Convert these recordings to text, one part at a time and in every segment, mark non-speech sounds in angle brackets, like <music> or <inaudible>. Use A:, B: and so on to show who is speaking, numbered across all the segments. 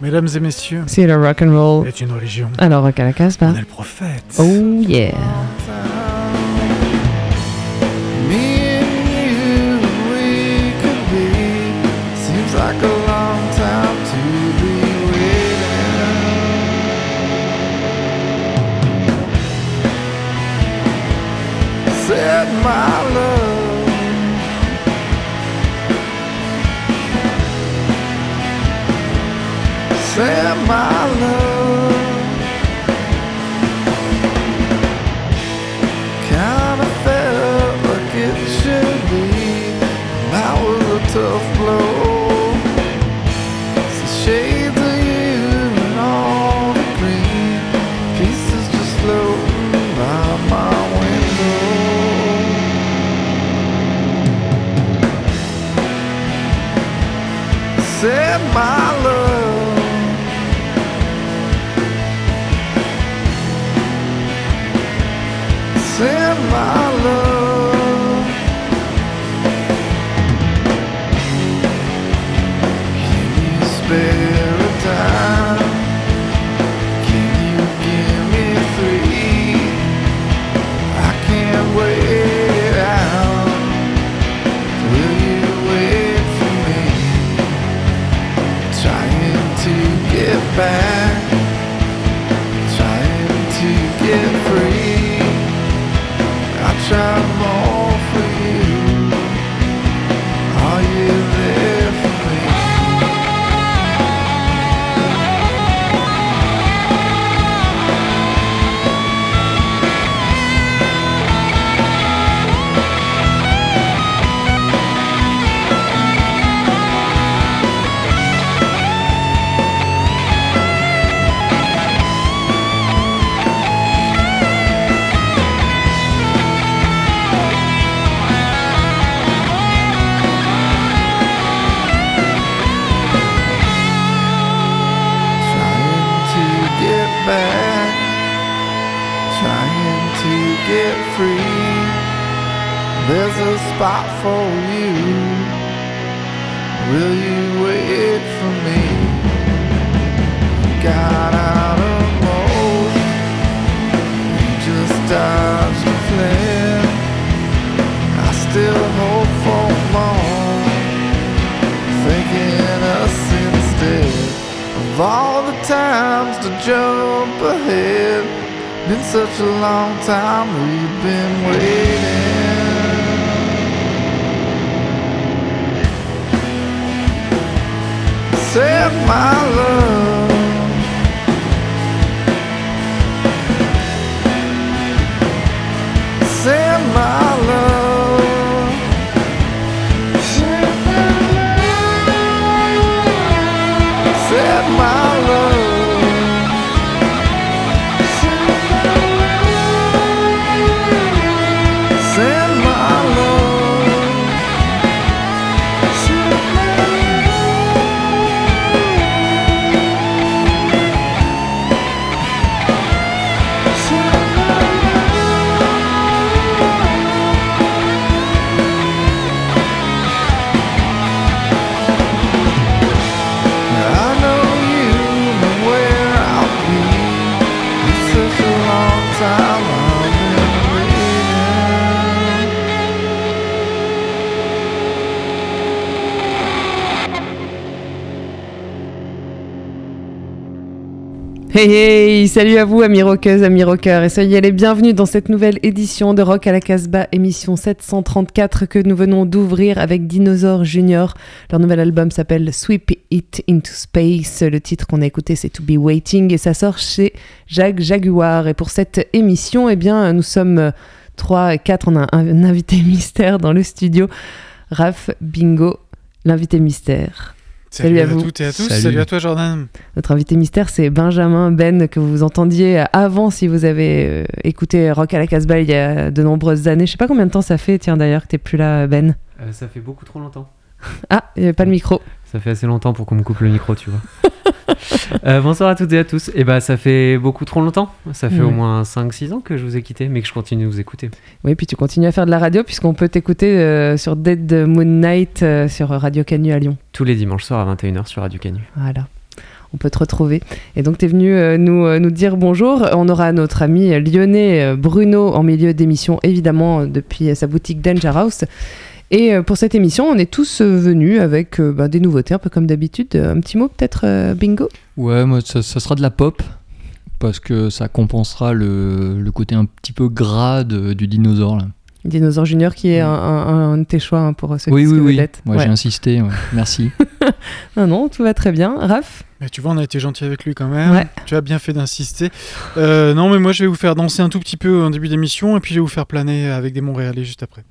A: Mesdames et messieurs,
B: c'est le rock and roll
A: est une religion.
B: Alors rock à la Casbah.
A: On est le prophète.
B: Oh yeah.
C: My love. My back,
B: Hey hey, salut à vous amis rockeuses, amis rockeurs et soyez les bienvenus dans cette nouvelle édition de Rock à la Casbah, émission 734 que nous venons d'ouvrir avec Dinosaur Junior. Leur nouvel album s'appelle Sweep It Into Space. Le titre qu'on a écouté c'est To Be Waiting et ça sort chez Jacques Jaguar. Et pour cette émission, eh bien nous sommes 3, 4, on a un, invité mystère dans le studio. Raph Bingo, l'invité mystère. Salut à vous.
A: toutes et à tous.
D: Salut.
A: Salut à toi, Jordan.
B: Notre invité mystère, c'est Benjamin Ben, que vous entendiez avant si vous avez euh, écouté Rock à la Casbah il y a de nombreuses années. Je sais pas combien de temps ça fait, tiens d'ailleurs, que t'es plus là, Ben.
D: Euh, ça fait beaucoup trop longtemps.
B: Ah, il n'y avait pas le micro.
D: Ça fait assez longtemps pour qu'on me coupe le micro, tu vois. <laughs> Euh, bonsoir à toutes et à tous. Et bah, ça fait beaucoup trop longtemps. Ça fait
B: Ouais.
D: au moins 5-6 ans que je vous ai quitté, mais que je continue de vous écouter.
B: Oui, puis tu continues à faire de la radio puisqu'on peut t'écouter euh, sur Dead Moon Night euh, sur Radio Canu à Lyon.
D: Tous les dimanches soirs à 21h sur Radio Canu.
B: Voilà. On peut te retrouver. Et donc, tu es venu euh, nous, euh, nous dire bonjour. On aura notre ami lyonnais Bruno en milieu d'émission, évidemment, depuis sa boutique Danger House. Et euh, pour cette émission, on est tous euh, venus avec euh, bah, des nouveautés, un peu comme d'habitude. Un petit mot, peut-être, euh, bingo?
E: Ouais, moi, ça, ça sera de la pop. Parce que ça compensera le, le côté un petit peu gras de- du dinosaure. Là.
B: Dinosaure Junior, qui est un, un- un de tes choix hein, pour ceux
E: oui, oui, oui. Ouais. J'ai insisté. ouais. <laughs> Merci.
B: Non, non, tout va très bien. Raph?
A: Mais tu vois, on a été gentil avec lui quand même.
B: Ouais.
A: Tu as bien fait d'insister. Euh, non, mais moi, je vais vous faire danser un tout petit peu en début d'émission et puis je vais vous faire planer avec des Montréalais juste après.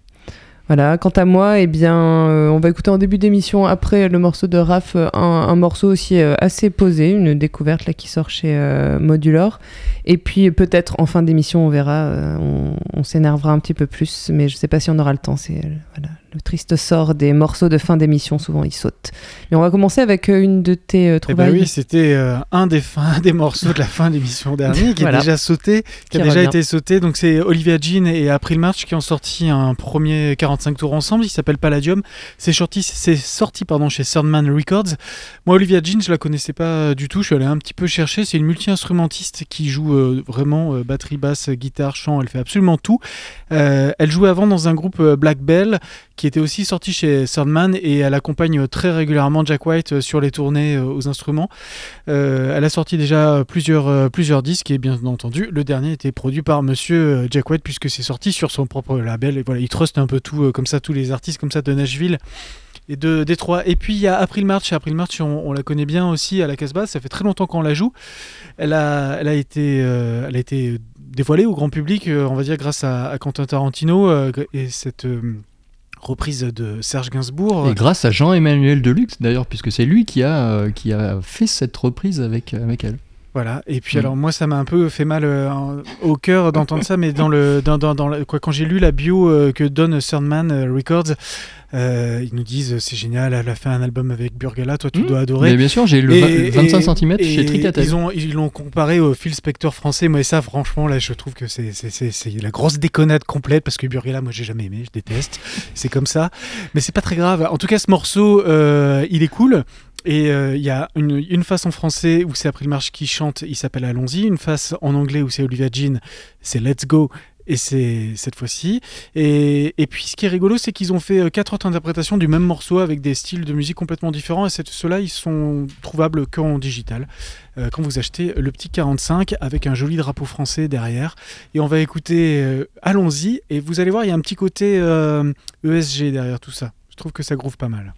B: Voilà, quant à moi, eh bien, euh, on va écouter en début d'émission, après le morceau de Raph, euh, un, morceau aussi euh, assez posé, une découverte là qui sort chez Modulor. Et puis peut-être en fin d'émission, on verra, on, s'énervera un petit peu plus, mais je sais pas si on aura le temps. C'est voilà, le triste sort des morceaux de fin d'émission, souvent ils sautent. Mais on va commencer avec euh, une de tes euh,
A: Eh ben
B: trouvailles.
A: oui, c'était euh, un des fins, <laughs> des morceaux de la fin d'émission dernière qui
B: Voilà.
A: est déjà sauté, qui,
B: Qui
A: a déjà été sauté. Donc c'est Olivia Jean et April March qui ont sorti un premier 45 tours ensemble. Il s'appelle Palladium. C'est sorti, c'est sorti pardon chez Sandman Records. Moi, Olivia Jean, je la connaissais pas du tout. Je suis allé un petit peu chercher. C'est une multi-instrumentiste qui joue euh, vraiment euh, batterie, basse, guitare, chant. Elle fait absolument tout. Euh, elle jouait avant dans un groupe euh, Black Bell qui était aussi sorti chez Sandman et elle accompagne euh, très régulièrement Jack White euh, sur les tournées euh, aux instruments. Elle a sorti déjà plusieurs, plusieurs disques et bien entendu le dernier était produit par monsieur Jack White puisque c'est sorti sur son propre label il trust un peu tout comme ça tous les artistes comme ça de Nashville et de Détroit. Et puis il y a April March. April March, on, la connaît bien aussi à la Casbah. Ça fait très longtemps qu'on la joue. Elle a, elle a été, elle a été dévoilée au grand public, on va dire grâce à, Quentin Tarantino et cette reprise de Serge Gainsbourg.
E: Et grâce à Jean-Emmanuel Deluxe, d'ailleurs, puisque c'est lui qui a, euh, fait cette reprise avec, euh, avec elle.
A: Voilà. Et puis
E: Mm.
A: alors moi ça m'a un peu fait mal euh, au cœur d'entendre ça, mais dans le dans, dans, dans le- quoi quand j'ai lu la bio euh, que donne Sandman euh, Records, euh, ils nous disent c'est génial, elle a fait un album avec Burgala, toi tu
E: Mm.
A: dois adorer.
E: Mais bien sûr, j'ai le
A: Et-
E: 25
A: et-
E: cm chez Tricatel.
A: Ils ont ils l'ont comparé au Phil Spector français, moi et ça franchement là je trouve que c'est la grosse déconnade complète parce que Burgala moi j'ai jamais aimé, je déteste, c'est comme ça, mais c'est pas très grave. En tout cas ce morceau il est cool. Et euh, il y a une, face en français où c'est April March qui chante, il s'appelle Allons-y. Une face en anglais où c'est Olivia Jean, c'est Let's Go. Et c'est cette fois-ci. Et, puis ce qui est rigolo, c'est qu'ils ont fait euh, quatre autres interprétations du même morceau avec des styles de musique complètement différents. Et ceux-là, ils sont trouvables qu'en digital. Euh, quand vous achetez le petit 45 avec un joli drapeau français derrière. Et on va écouter Allons-y. Et vous allez voir, il y a un petit côté ESG derrière tout ça. Je trouve que ça groove pas mal.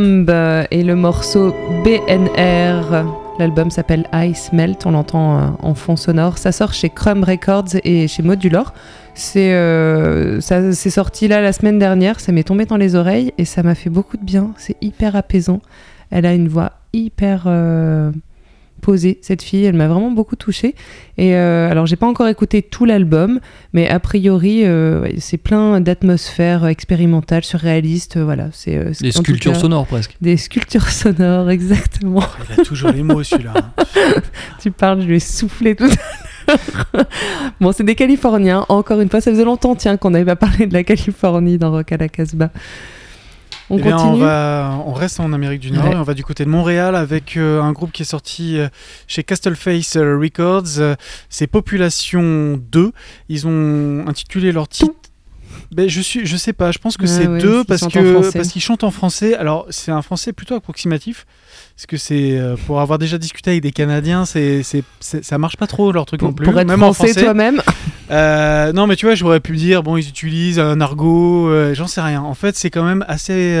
F: Et
B: le morceau BNR. L'album s'appelle Ice Melt, on l'entend euh, en fond sonore. Ça sort chez Crumb Records et chez Modular. C'est euh, sorti là la semaine dernière, ça m'est tombé dans les oreilles et ça m'a fait beaucoup de bien. C'est hyper apaisant. Elle a une voix hyper euh, posée, cette fille. Elle m'a vraiment beaucoup touchée. Et euh, alors, j'ai pas encore écouté tout l'album, mais a priori, euh, ouais, c'est plein d'atmosphères expérimentales, surréalistes. euh, voilà, c'est euh, tout
E: sculptures
B: cas
E: sonores presque.
B: Des sculptures sonores, <laughs> exactement.
A: Il a toujours les mots celui-là. hein. <laughs>
B: tu parles, je lui ai soufflé tout à l'heure. bon, c'est des Californiens. Encore une fois, ça faisait longtemps, tiens, qu'on n'avait pas parlé de la Californie dans Rock à la Casbah. On
A: Eh bien, on, va, on reste en Amérique du Nord
B: Ouais.
A: et on va du côté de Montréal avec euh, un groupe qui est sorti euh, chez Castleface euh, Records. Euh, c'est Population 2. Ils ont intitulé leur titre. Ben, je suis, je sais pas. Je pense que
B: Ah
A: c'est
B: ouais,
A: deux parce que parce qu'ils chantent en français. Alors c'est un français plutôt approximatif. Parce que c'est euh, pour avoir déjà discuté avec des Canadiens, c'est, c'est, c'est- ça marche pas trop leur truc non
B: pour,
A: plus.
B: pour être
A: même en
B: français,
A: français.
B: toi-même. <laughs>
A: Euh, non, mais tu vois, j'aurais pu dire, bon, ils utilisent un argot, euh, j'en sais rien. En fait, c'est quand même assez,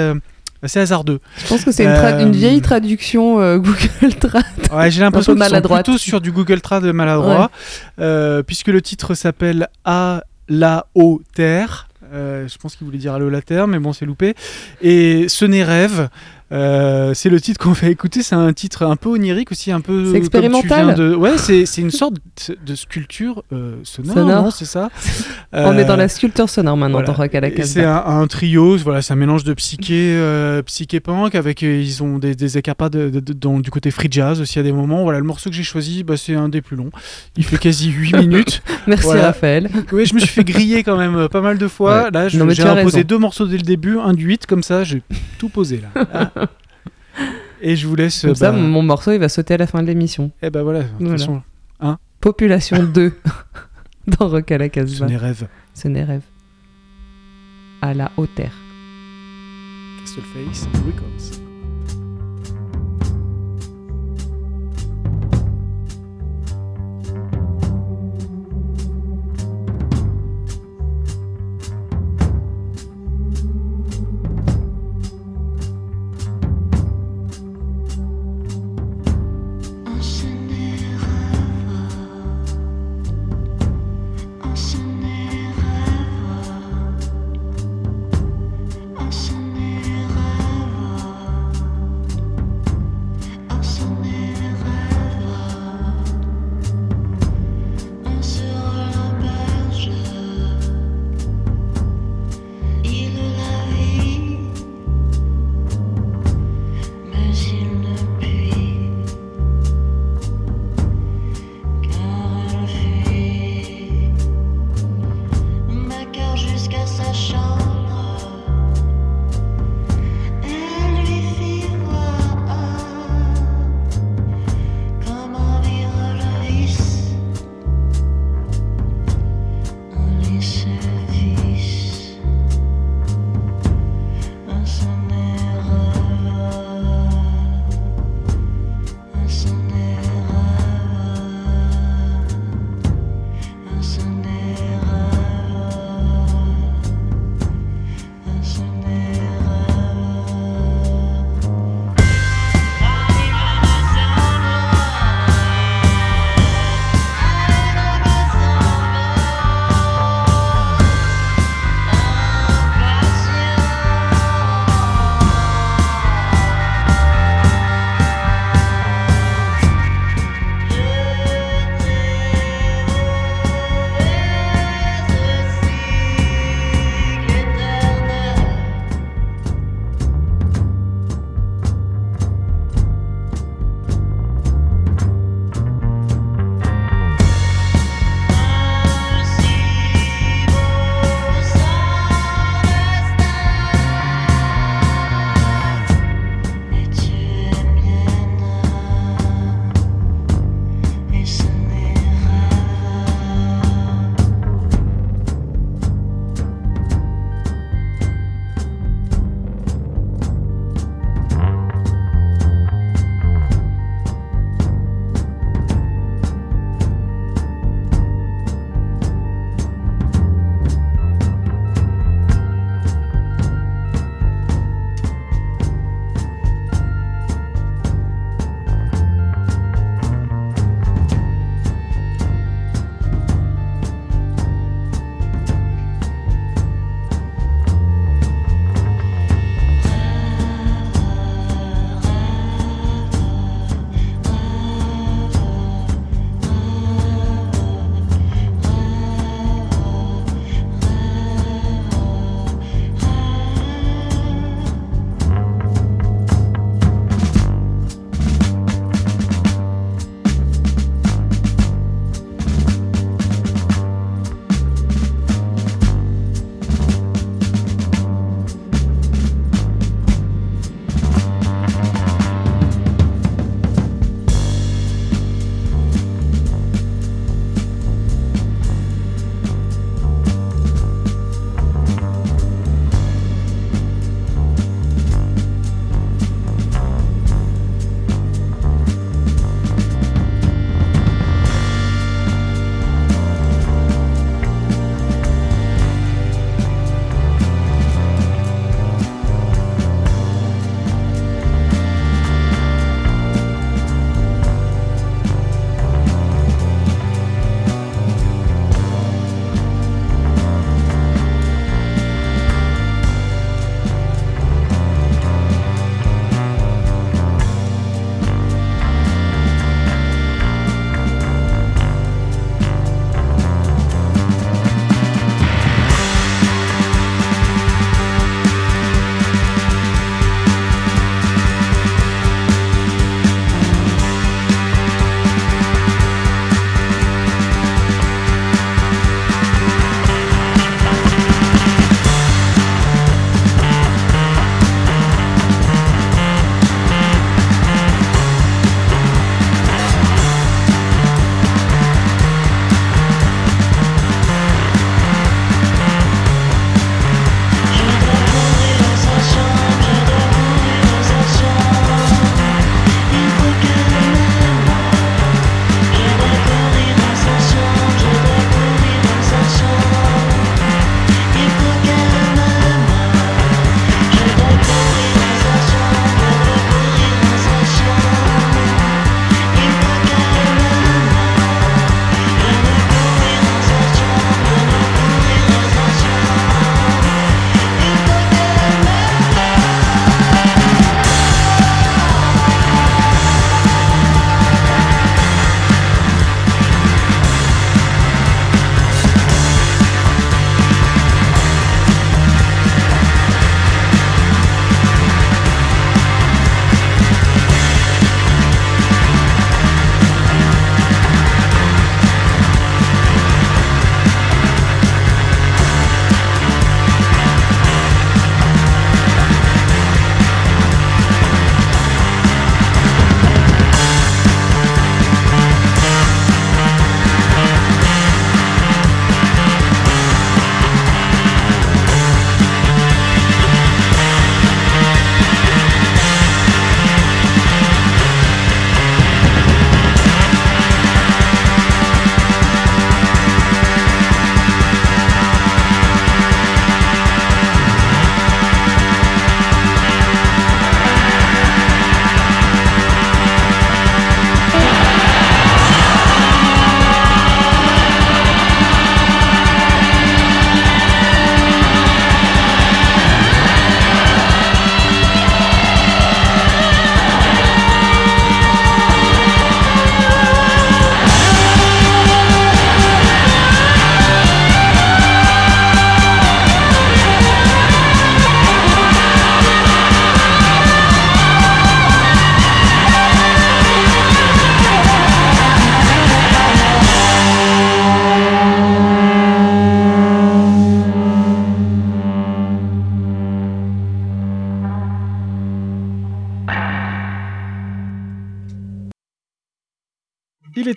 A: assez hasardeux.
B: Je pense que c'est une, tra- une vieille traduction <laughs> Google Trad.
A: Ouais, j'ai l'impression qu'ils sont plutôt sur du Google Trad maladroit, puisque le titre s'appelle À la haut terre. Je pense qu'il voulait dire Allô la terre, mais bon, c'est loupé. Et Ce n'est rêve. Euh, c'est le titre qu'on <laughs> fait écouter. C'est un titre un peu onirique aussi, un peu.
B: C'est expérimental.
A: de... Ouais, c'est une sorte de, sculpture euh, sonore, c'est ça. <laughs>
B: On est dans la sculpture sonore maintenant
A: voilà.
B: Rock à la
A: C'est un, un trio, voilà, c'est un mélange de psyché, euh, psyché punk avec ils ont des, des écarts de, de- de- dans- du côté free jazz aussi à des moments. Voilà, le morceau que j'ai choisi, bah, c'est un des plus longs. Il fait quasi 8 <laughs> minutes.
B: Merci
A: voilà.
B: Raphaël.
A: Oui, je me suis fait griller quand même pas mal de fois.
E: Ouais.
A: Là, j'ai imposé
B: raison.
A: deux morceaux dès le début, un du 8 comme ça, j'ai tout posé là. <laughs> Et je vous laisse.
B: Comme ça,
A: bah,
B: mon morceau, il va sauter à la fin de l'émission.
A: Eh ben voilà, de toute
B: Voilà.
A: façon,
B: Population 2 <laughs> dans Rock à la
A: ce
B: Casbah.
A: n'est rêve.
B: Ce n'est rêve. À la hauteur.
A: Castleface Records.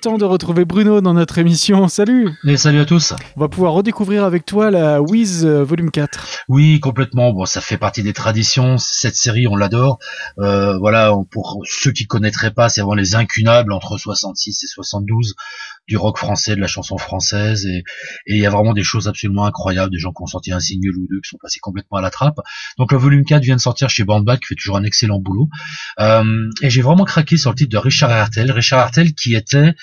A: Temps de retrouver Bruno dans notre émission. Salut
G: Et salut à tous.
A: On va pouvoir redécouvrir avec toi la Wiz euh, volume 4.
G: Oui, complètement. Bon, ça fait partie des traditions. Cette série, on l'adore. Euh, voilà, pour ceux qui connaîtraient pas, c'est vraiment les incunables entre 66 et 72 du rock français, de la chanson française. Et il y a vraiment des choses absolument incroyables. Des gens qui ont sorti un single ou deux, qui sont passés complètement à la trappe. Donc le volume 4 vient de sortir chez Bandback, qui fait toujours un excellent boulot. Euh, et j'ai vraiment craqué sur le titre de Richard Hertel. Richard Hertel qui était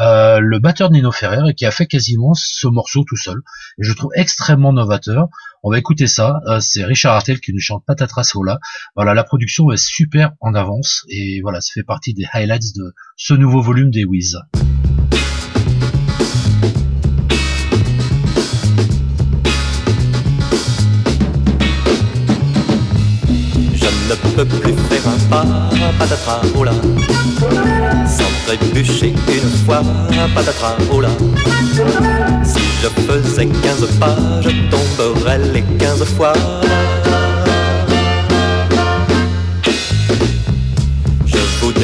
G: euh, le batteur de Nino Ferrer et qui a fait quasiment ce morceau tout seul. Et je trouve extrêmement novateur. On va écouter ça. Euh, c'est Richard Hartel qui nous chante Patatras Ola. Voilà, la production est super en avance et voilà, ça fait partie des highlights de ce nouveau volume des Wiz.
H: Ne peux plus faire un pas, patatras, oh là Sans trébucher une fois, patatras, oh là Si je faisais quinze pas, je tomberais les quinze fois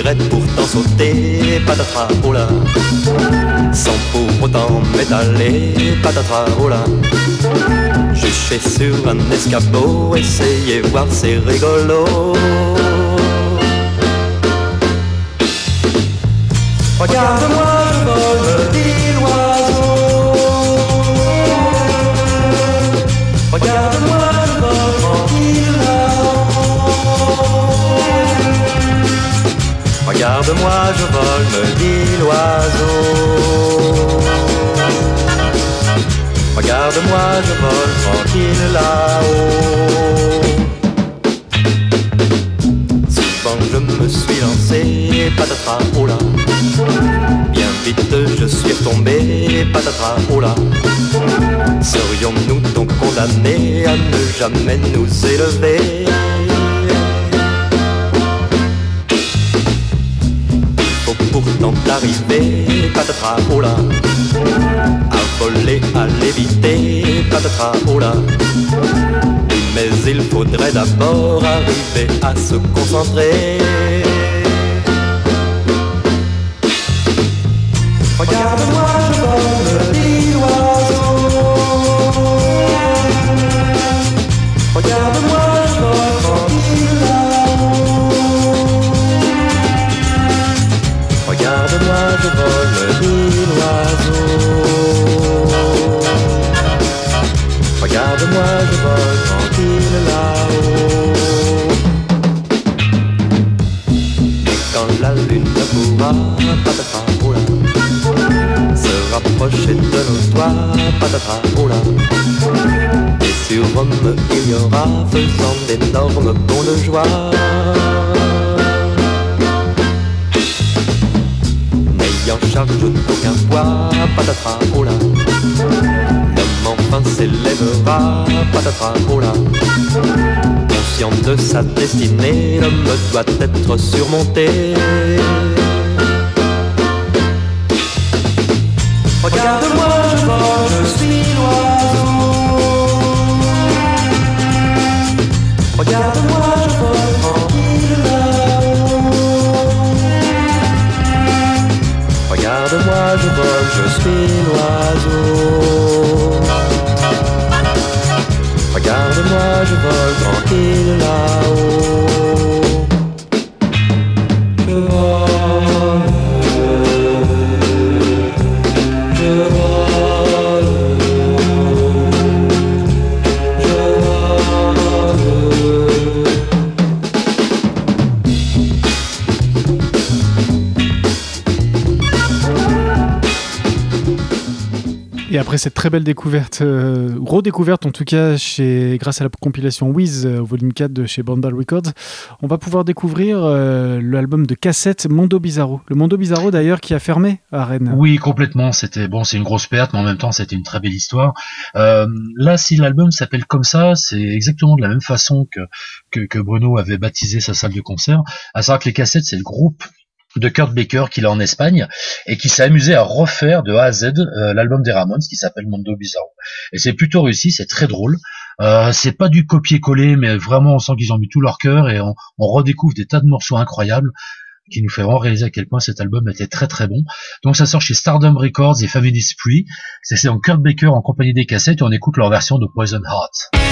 H: Pourtant sauter, patatras, oh là Sans pour autant m'étaler, patatras, oh là Jucher sur un escabeau, essayer voir c'est rigolo. Regarde-moi, je Regarde-moi, je vole, me dit l'oiseau. Regarde-moi, je vole tranquille là-haut. Souvent je me suis lancé, patatras, oh là. Bien vite je suis retombé, patatras, oh là. Serions-nous donc condamnés à ne jamais nous élever? Pourtant arriver, patatras, oh là à voler, à l'éviter, patatras, oh là. Mais il faudrait d'abord arriver à se concentrer. Regarde-moi, joie. n'ayant charge d'aucun poids, patatras, oh là. L'homme enfin s'élèvera, patatras, oh là. Conscient de sa destinée, l'homme doit être surmonté.
A: Cette très belle découverte, euh, redécouverte en tout cas, chez, grâce à la compilation Wiz, euh, au volume 4 de chez Bandal Records, on va pouvoir découvrir euh, l'album de cassette Mondo Bizarro. Le Mondo Bizarro d'ailleurs qui a fermé à Rennes.
G: Oui, complètement. C'était bon, c'est une grosse perte, mais en même temps, c'était une très belle histoire. Euh, là, si l'album s'appelle comme ça, c'est exactement de la même façon que, que que Bruno avait baptisé sa salle de concert. À savoir que les cassettes, c'est le groupe de Kurt Baker qu'il a en Espagne et qui s'est amusé à refaire de A à Z euh, l'album des Ramones qui s'appelle Mondo Bizarro. Et c'est plutôt réussi, c'est très drôle. Euh, c'est pas du copier-coller, mais vraiment on sent qu'ils ont mis tout leur cœur et on, on redécouvre des tas de morceaux incroyables.
I: qui nous fait vraiment réaliser à quel point cet album était très très bon. Donc ça sort chez Stardom Records et Family Spree. C'est donc Kurt Baker en compagnie des cassettes et on écoute leur version de Poison Heart.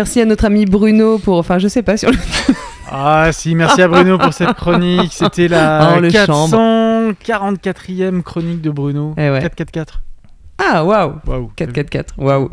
B: Merci à notre ami Bruno pour. Enfin, je sais pas sur le. <laughs>
A: Ah si, merci à Bruno pour cette chronique. C'était la <laughs>
B: Oh, le
A: 444e chronique de Bruno.
B: Eh ouais.
A: 444.
B: Ah, waouh!
A: Waouh.
B: 444, waouh.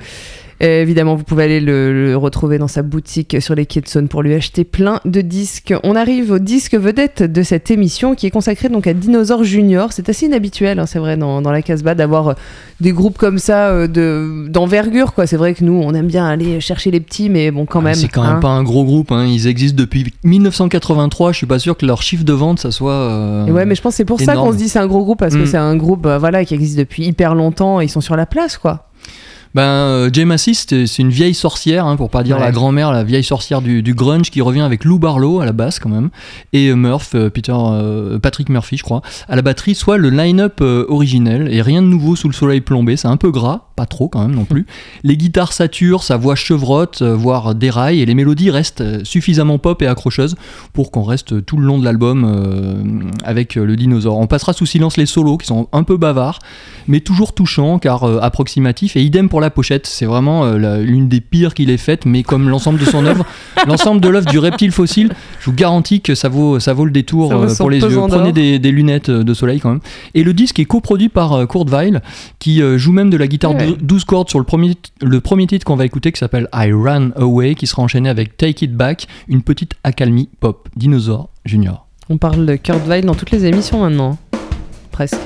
B: Euh, évidemment, vous pouvez aller le, le retrouver dans sa boutique sur les quais de Saône pour lui acheter plein de disques. On arrive au disque vedette de cette émission qui est consacré donc à Dinosaur Junior. C'est assez inhabituel, hein, c'est vrai, dans, dans la Casbah d'avoir euh, des groupes comme ça euh, de d'envergure. quoi. C'est vrai que nous, on aime bien aller chercher les petits, mais bon, quand
E: Ah,
B: même.
E: C'est quand
B: hein.
E: même pas un gros groupe. hein. Ils existent depuis 1983. Je suis pas sûr que leur chiffre de vente, ça soit. euh,
B: Et ouais, mais je pense que c'est pour ça qu'on se dit c'est un gros groupe parce que
E: Mm.
B: c'est un groupe voilà qui existe depuis hyper longtemps. Et ils sont sur la place, quoi.
E: Ben, euh, Jay Massey, c'est une vieille sorcière, hein, pour pas dire
B: Ouais.
E: la grand-mère, la vieille sorcière du, du grunge qui revient avec Lou Barlow à la basse quand même, et euh, Murph, euh, Peter, euh, Patrick Murphy, je crois, à la batterie, soit le line-up euh, originel, et rien de nouveau sous le soleil plombé, c'est un peu gras, pas trop quand même non plus. <laughs> Les guitares saturent, sa voix chevrotte, euh, voire déraille, et les mélodies restent suffisamment pop et accrocheuses pour qu'on reste tout le long de l'album avec le dinosaure. On passera sous silence les solos qui sont un peu bavards, mais toujours touchants car approximatifs, et idem pour la pochette, c'est vraiment euh, l'une des pires qu'il ait faites, mais comme l'ensemble de son œuvre, <laughs> l'ensemble de l'œuvre du reptile fossile, je vous garantis que ça vaut, ça vaut le détour
C: vaut
E: euh, pour les yeux. Prenez des, des lunettes euh, de soleil quand même. Et le disque est coproduit par Kurt Weill, qui joue même de la guitare
C: Ouais.
E: dou- 12 cordes sur le premier, le premier titre qu'on va écouter qui s'appelle I Ran Away, qui sera enchaîné avec Take It Back, une petite accalmie pop, Dinosaur Junior.
C: On parle de Kurt Weill dans toutes les émissions maintenant. Presque.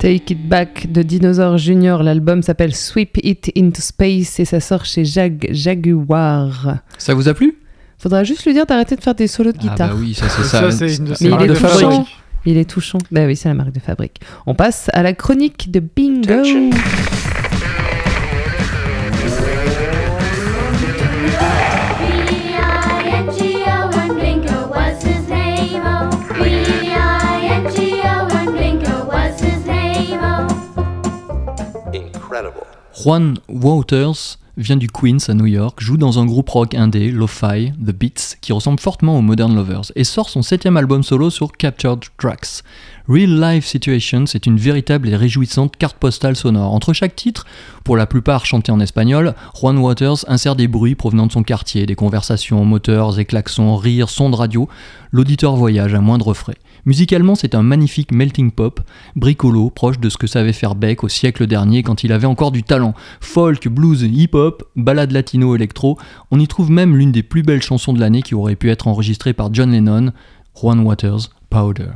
J: Take It
B: Back de Dinosaur Junior. L'album s'appelle Sweep It into Space et ça sort chez Jag Jaguar.
E: Ça vous a plu?
B: Faudra juste lui dire d'arrêter de faire des solos de
E: Ah
B: guitare.
E: bah oui, ça c'est
A: Ça,
E: ça.
A: c'est une de
B: Mais il est
A: de fabrique.
B: touchant. Il est touchant. Bah oui, c'est la marque de fabrique. On passe à la chronique de Bingo.
F: B-I-N-G-O
E: Juan Wouters vient du Queens à New York, joue dans un groupe rock indé, Lo-Fi, The Beats, qui ressemble fortement aux Modern Lovers, et sort son septième album solo sur Captured Tracks. Real Life Situations est une véritable et réjouissante carte postale sonore. Entre chaque titre, pour la plupart chantés en espagnol, Juan Waters insère des bruits provenant de son quartier, des conversations, moteurs et klaxons, rires, sons de radio. L'auditeur voyage à moindre frais. Musicalement, c'est un magnifique melting pop, bricolo, proche de ce que savait faire Beck au siècle dernier quand il avait encore du talent. Folk, blues, hip-hop, ballade latino, électro, on y trouve même l'une des plus belles chansons de l'année qui aurait pu être enregistrée par John Lennon, Juan Waters, Powder.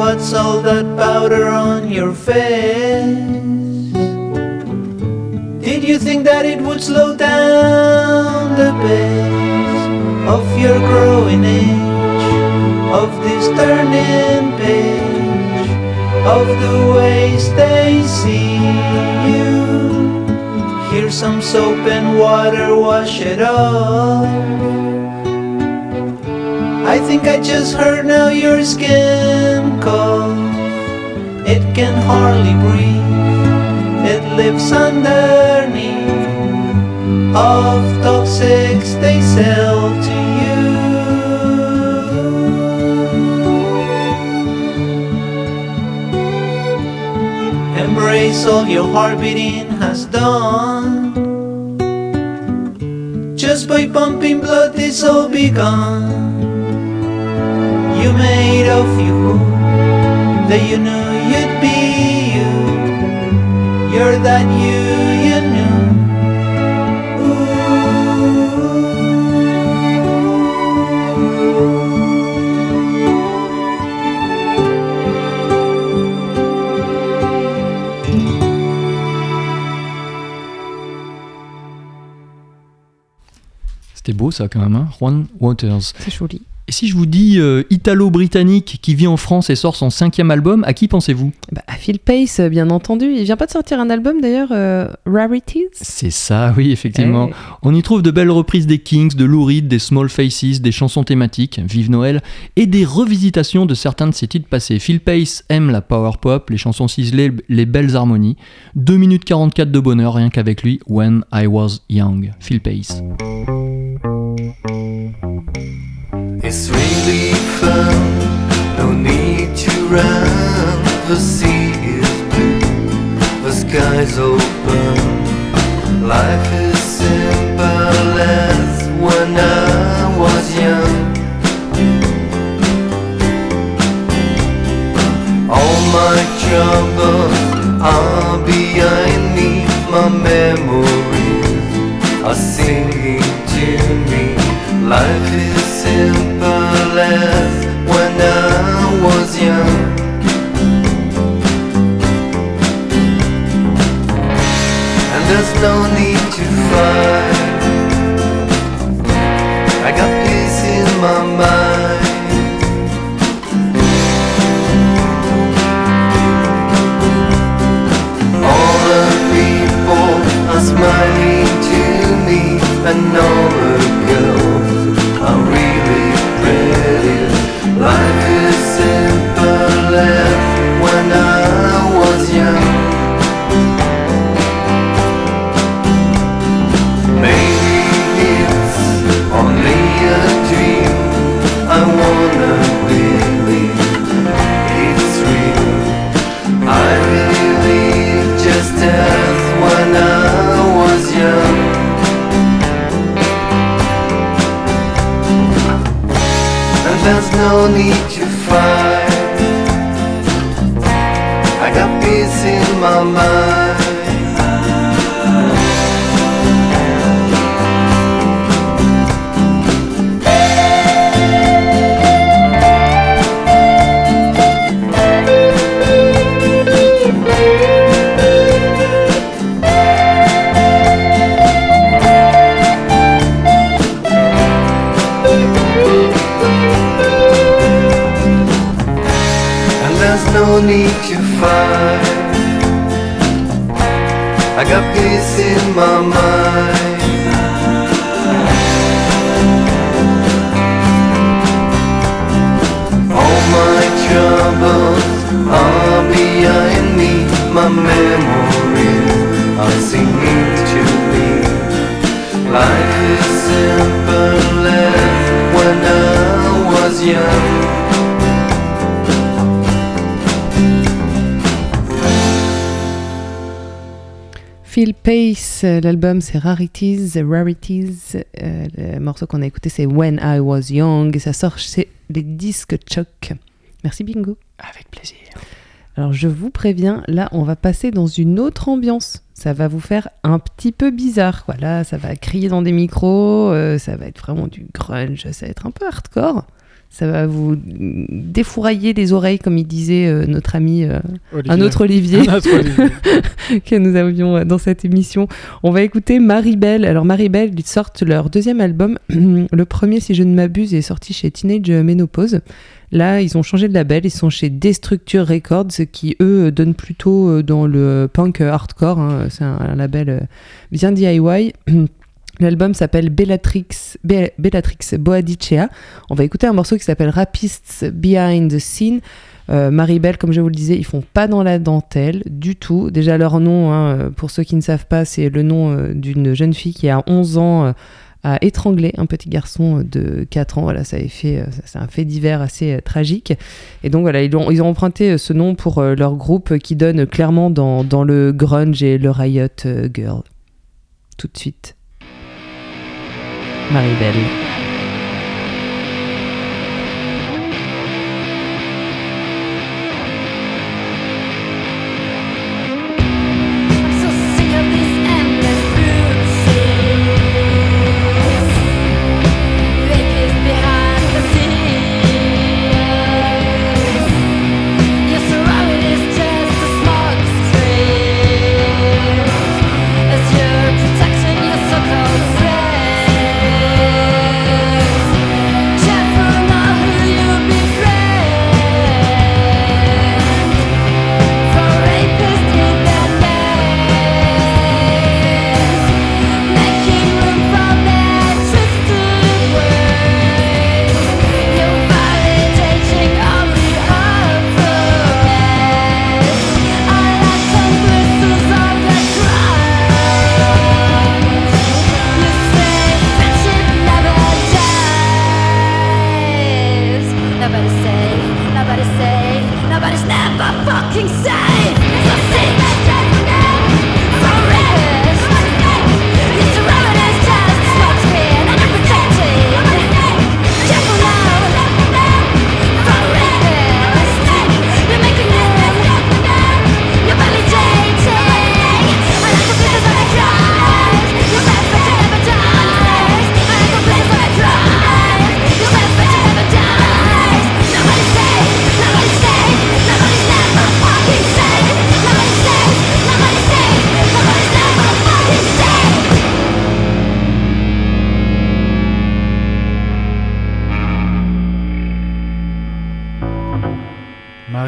K: What's all that powder on your face? Did you think that it would slow down the pace of your growing age? Of this turning page? Of the ways they see you? Here's some soap and water, wash it off. I think I just heard now your skin cold. It can hardly breathe. It lives underneath of toxics they sell to you. Embrace all your heart beating has done. Just by pumping blood, this all begun. You made of you that you knew you'd be you. You're that you you knew.
E: C'était beau ça quand même, hein Juan Waters.
B: C'est joli.
E: Et si je vous dis euh, italo-britannique qui vit en France et sort son cinquième album, à qui pensez-vous?
B: Bah, à Phil Pace, euh, bien entendu. Il vient pas de sortir un album d'ailleurs, euh, Rarities?
E: C'est ça, <laughs> oui, effectivement.
B: Eh.
E: On y trouve de belles reprises des Kings, de Lou Reed, des Small Faces, des chansons thématiques, Vive Noël, et des revisitations de certains de ses titres passés. Phil Pace aime la power pop, les chansons ciselées, les belles harmonies. 2 minutes 44 de bonheur rien qu'avec lui, When I Was Young. Phil Pace.
K: Really fun, no need to run. The sea is blue, the sky's open. Life is simple as when I was young. All my troubles are behind me, my memories are singing to me. Life is simple as when I was young. And there's no need to fight. I got peace in my mind. All the people are smiling to me, and all the pretty. Life no need to fight. I got peace in my mind.
C: Got peace in my mind. All my troubles are behind me. My memories are singing to me. Life is simple when I was young.
B: Phil Pace, l'album c'est Rarities, Rarities. Euh, le morceau qu'on a écouté c'est When I Was Young. Et ça sort chez les disques Choc. Merci Bingo.
A: Avec plaisir.
B: Alors je vous préviens, là on va passer dans une autre ambiance. Ça va vous faire un petit peu bizarre. Quoi. Là, ça va crier dans des micros, euh, ça va être vraiment du grunge, ça va être un peu hardcore. Ça va vous défourailler les oreilles, comme il disait euh, notre ami, euh, un autre Olivier,
A: Un autre Olivier. <laughs>
B: que nous avions euh, dans cette émission. On va écouter Maribel. Alors Maribel, ils sortent leur deuxième album. <clears throat> Le premier, si je ne m'abuse, est sorti chez Teenage Menopause. Là, ils ont changé de label, ils sont chez Destructure Records, qui eux donnent plutôt dans le punk hardcore. hein. C'est un, un label bien DIY. <clears throat> L'album s'appelle Bellatrix, Be- Bellatrix Boadicea. On va écouter un morceau qui s'appelle Rapists Behind the Scene. Euh, Maribel, comme je vous le disais, ils font pas dans la dentelle du tout. Déjà leur nom, hein, pour ceux qui ne savent pas, c'est le nom euh, d'une jeune fille qui a 11 ans euh, a étranglé un petit garçon de 4 ans. Voilà, ça a euh, ça- c'est un fait divers assez euh, tragique. Et donc voilà, ils ont, ils ont emprunté ce nom pour leur groupe qui donne clairement dans, dans le grunge et le riot girl. Tout de suite. Maribel.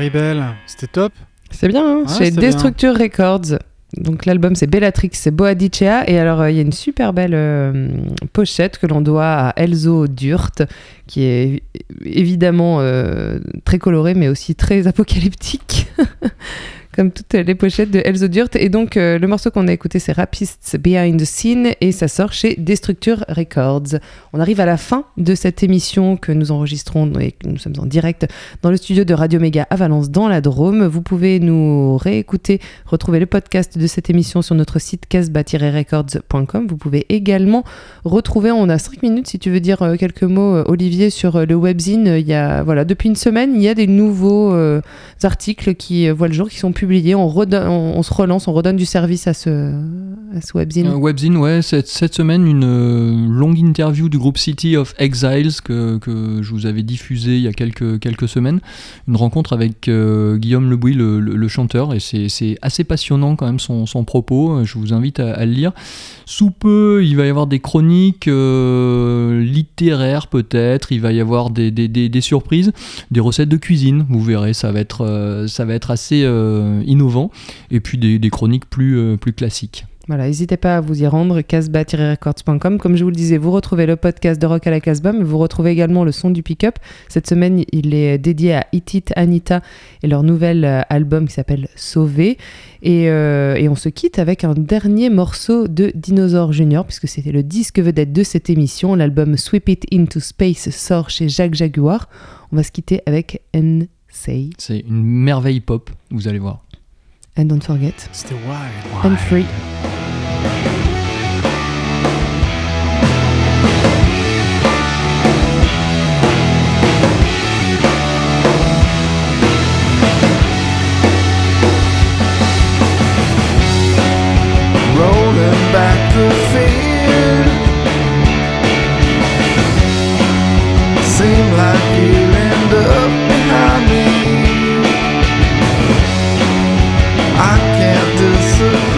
A: Maribel, c'était top.
B: C'est bien, hein
A: Ouais,
B: chez
A: c'est
B: Destructure Records. Donc l'album c'est Bellatrix, c'est Boadicea. Et alors euh, il y a une super belle euh, pochette que l'on doit à Elzo Durt, qui est évidemment euh, très colorée mais aussi très <laughs> apocalyptique. Comme toutes les pochettes de Elzo Durt. Et donc, euh, le morceau qu'on a écouté, c'est Rapists Behind the Scene et ça sort chez Destructure Records. On arrive à la fin de cette émission que nous enregistrons et que nous sommes en direct dans le studio de Radio Méga à Valence dans la Drôme. Vous pouvez nous réécouter, retrouver le podcast de cette émission sur notre site casbah-records.com. Vous pouvez également retrouver, on a 5 minutes si tu veux dire euh, quelques mots euh, Olivier sur le webzine. Il y a, voilà, depuis une semaine, il y a des nouveaux articles qui voient le jour, qui sont publiés. Redonne- on, se relance, on redonne du service à ce, webzine.
E: Un webzine, ouais, cette, semaine, une euh, longue interview du groupe City of Exiles que, je vous avais diffusé il y a quelques, semaines. Une rencontre avec euh, Guillaume Lebouy, le, chanteur, et c'est assez passionnant quand même son, propos. Je vous invite à, le lire. Sous peu, il va y avoir des chroniques euh, lit- littéraire peut-être. Il va y avoir des, surprises, des recettes de cuisine. Vous verrez, ça va être, euh, assez euh, innovant. Et puis des, chroniques plus, euh, plus classiques.
B: Voilà, n'hésitez pas à vous y rendre, casbah-records.com. Comme je vous le disais, vous retrouvez le podcast de Rock à la Casbah, mais vous retrouvez également le son du pick-up. Cette semaine, il est dédié à It It Anita et leur nouvel euh, album qui s'appelle Sauvé. Et, euh, et on se quitte avec un dernier morceau de Dinosaur Junior, puisque c'était le disque vedette de cette émission. L'album Sweep It Into Space sort chez Jacques Jaguar. On va se quitter avec
E: C'est une merveille pop, vous allez voir.
B: and Don't Forget
A: C'était wild.
B: and Free.
C: rolling back the fear. Seem like you end up can't disappear.